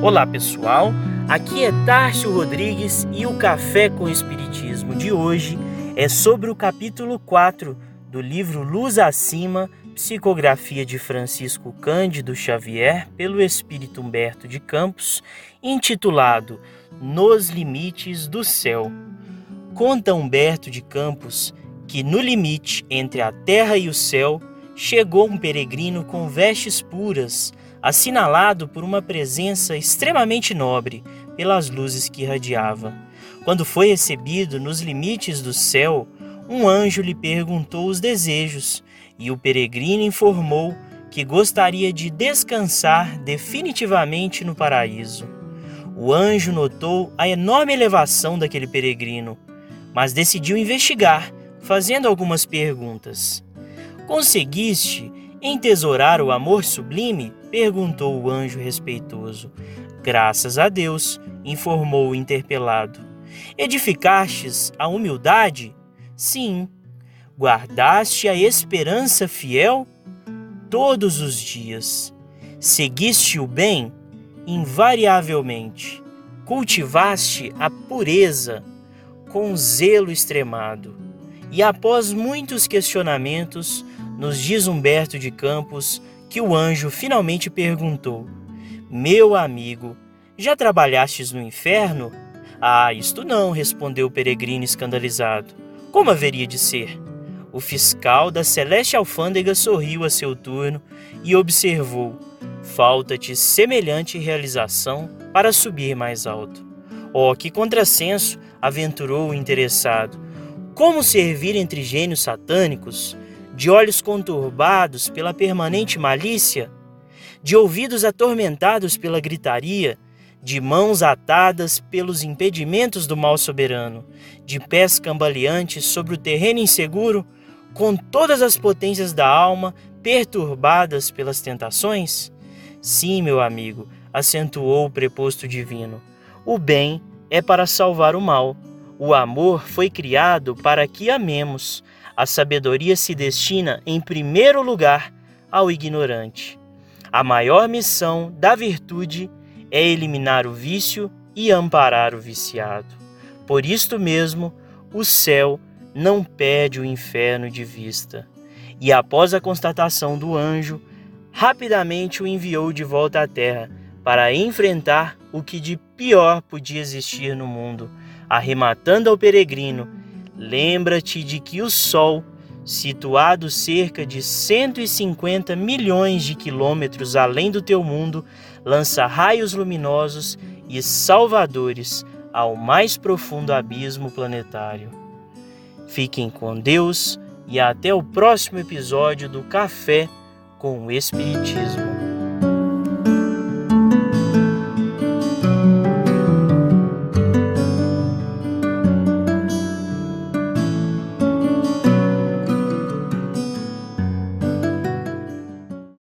Olá pessoal, aqui é Tárcio Rodrigues e o Café com Espiritismo de hoje é sobre o capítulo 4 do livro Luz Acima, psicografia de Francisco Cândido Xavier pelo Espírito Humberto de Campos, intitulado Nos Limites do Céu. Conta Humberto de Campos que no limite entre a terra e o céu chegou um peregrino com vestes puras, assinalado por uma presença extremamente nobre pelas luzes que irradiava. Quando foi recebido nos limites do céu, um anjo lhe perguntou os desejos e o peregrino informou que gostaria de descansar definitivamente no paraíso. O anjo notou a enorme elevação daquele peregrino, mas decidiu investigar, fazendo algumas perguntas. Conseguiste entesourar o amor sublime? Perguntou o anjo respeitoso. Graças a Deus, informou o interpelado. Edificastes a humildade? Sim. Guardaste a esperança fiel? Todos os dias. Seguiste o bem? Invariavelmente. Cultivaste a pureza com zelo extremado. E após muitos questionamentos, nos diz Humberto de Campos que o anjo finalmente perguntou: Meu amigo, já trabalhastes no inferno? Ah, isto não, respondeu o peregrino escandalizado. Como haveria de ser? O fiscal da celeste alfândega sorriu a seu turno e observou: Falta-te semelhante realização para subir mais alto. Oh, que contrassenso! aventurou o interessado. Como servir entre gênios satânicos? De olhos conturbados pela permanente malícia, de ouvidos atormentados pela gritaria, de mãos atadas pelos impedimentos do mal soberano, de pés cambaleantes sobre o terreno inseguro, com todas as potências da alma perturbadas pelas tentações? Sim, meu amigo, acentuou o preposto divino. O bem é para salvar o mal. O amor foi criado para que amemos. A sabedoria se destina, em primeiro lugar, ao ignorante. A maior missão da virtude é eliminar o vício e amparar o viciado. Por isto mesmo, o céu não perde o inferno de vista. E após a constatação do anjo, rapidamente o enviou de volta à terra para enfrentar o que de pior podia existir no mundo, arrematando ao peregrino Lembra-te de que o Sol, situado cerca de 150 milhões de quilômetros além do teu mundo, lança raios luminosos e salvadores ao mais profundo abismo planetário. Fiquem com Deus e até o próximo episódio do Café com o Espiritismo.